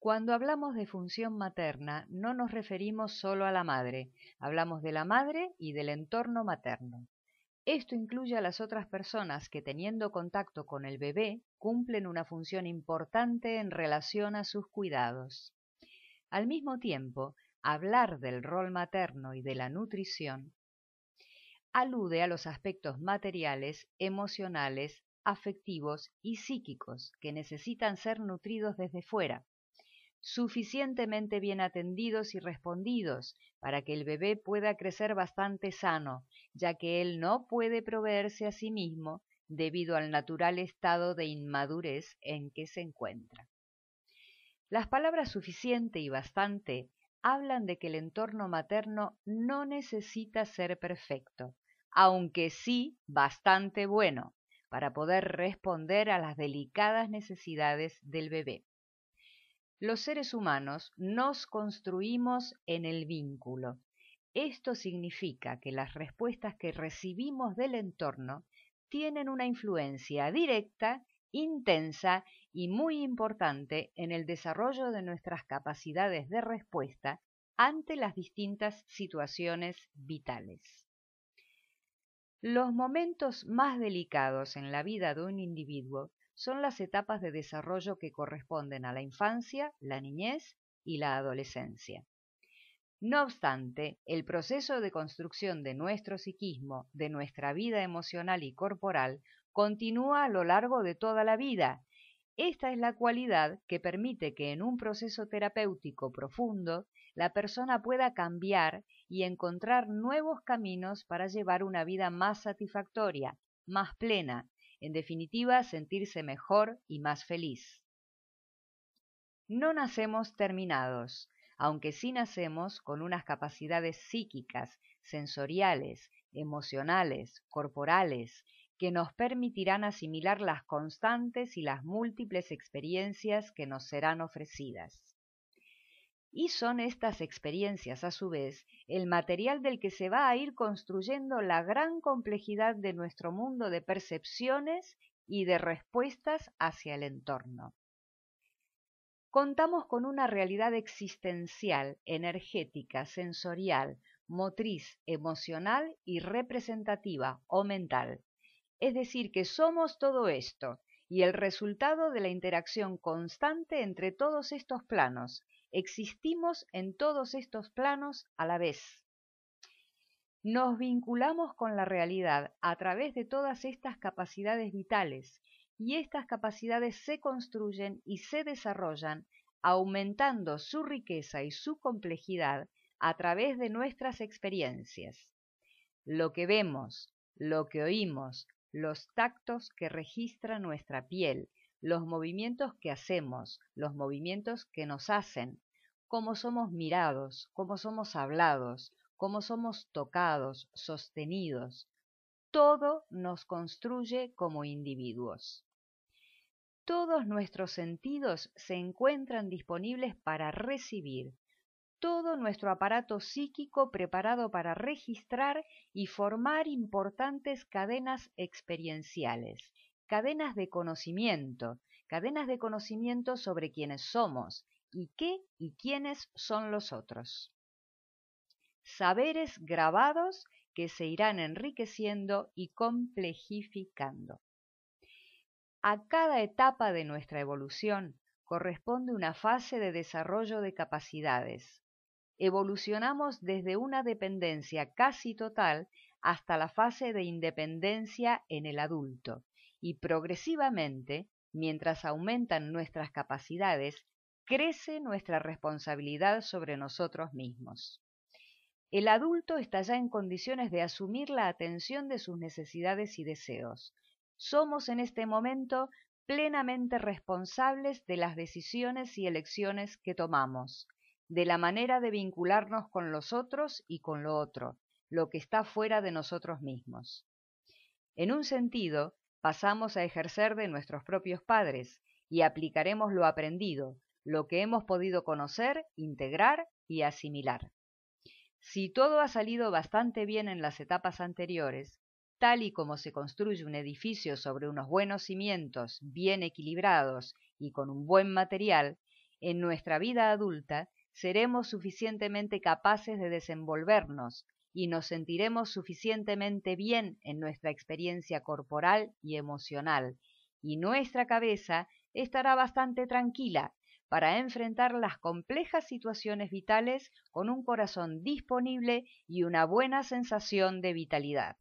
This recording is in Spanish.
Cuando hablamos de función materna, no nos referimos solo a la madre, hablamos de la madre y del entorno materno. Esto incluye a las otras personas que teniendo contacto con el bebé cumplen una función importante en relación a sus cuidados. Al mismo tiempo, hablar del rol materno y de la nutrición alude a los aspectos materiales, emocionales, afectivos y psíquicos que necesitan ser nutridos desde fuera, suficientemente bien atendidos y respondidos para que el bebé pueda crecer bastante sano, ya que él no puede proveerse a sí mismo debido al natural estado de inmadurez en que se encuentra. Las palabras suficiente y bastante hablan de que el entorno materno no necesita ser perfecto, aunque sí bastante bueno, para poder responder a las delicadas necesidades del bebé. Los seres humanos nos construimos en el vínculo. Esto significa que las respuestas que recibimos del entorno tienen una influencia directa, intensa y muy importante en el desarrollo de nuestras capacidades de respuesta ante las distintas situaciones vitales. Los momentos más delicados en la vida de un individuo son las etapas de desarrollo que corresponden a la infancia, la niñez y la adolescencia. No obstante, el proceso de construcción de nuestro psiquismo, de nuestra vida emocional y corporal, continúa a lo largo de toda la vida. Esta es la cualidad que permite que en un proceso terapéutico profundo la persona pueda cambiar y encontrar nuevos caminos para llevar una vida más satisfactoria, más plena, en definitiva, sentirse mejor y más feliz. No nacemos terminados, aunque sí nacemos con unas capacidades psíquicas, sensoriales, emocionales, corporales, que nos permitirán asimilar las constantes y las múltiples experiencias que nos serán ofrecidas. Y son estas experiencias, a su vez, el material del que se va a ir construyendo la gran complejidad de nuestro mundo de percepciones y de respuestas hacia el entorno. Contamos con una realidad existencial, energética, sensorial, motriz, emocional y representativa o mental. Es decir, que somos todo esto y el resultado de la interacción constante entre todos estos planos, Existimos en todos estos planos a la vez. Nos vinculamos con la realidad a través de todas estas capacidades vitales y estas capacidades se construyen y se desarrollan aumentando su riqueza y su complejidad a través de nuestras experiencias. Lo que vemos, lo que oímos, los tactos que registra nuestra piel, los movimientos que hacemos, los movimientos que nos hacen, cómo somos mirados, cómo somos hablados, cómo somos tocados, sostenidos. Todo nos construye como individuos. Todos nuestros sentidos se encuentran disponibles para recibir, todo nuestro aparato psíquico preparado para registrar y formar importantes cadenas experienciales, cadenas de conocimiento, cadenas de conocimiento sobre quiénes somos y qué y quiénes son los otros. Saberes grabados que se irán enriqueciendo y complejificando. A cada etapa de nuestra evolución corresponde una fase de desarrollo de capacidades. Evolucionamos desde una dependencia casi total hasta la fase de independencia en el adulto y progresivamente, mientras aumentan nuestras capacidades, crece nuestra responsabilidad sobre nosotros mismos. El adulto está ya en condiciones de asumir la atención de sus necesidades y deseos. Somos en este momento plenamente responsables de las decisiones y elecciones que tomamos, de la manera de vincularnos con los otros y con lo otro, lo que está fuera de nosotros mismos. En un sentido, pasamos a ejercer de nuestros propios padres y aplicaremos lo aprendido, lo que hemos podido conocer, integrar y asimilar. Si todo ha salido bastante bien en las etapas anteriores, tal y como se construye un edificio sobre unos buenos cimientos bien equilibrados y con un buen material, en nuestra vida adulta seremos suficientemente capaces de desenvolvernos y nos sentiremos suficientemente bien en nuestra experiencia corporal y emocional, y nuestra cabeza estará bastante tranquila para enfrentar las complejas situaciones vitales con un corazón disponible y una buena sensación de vitalidad.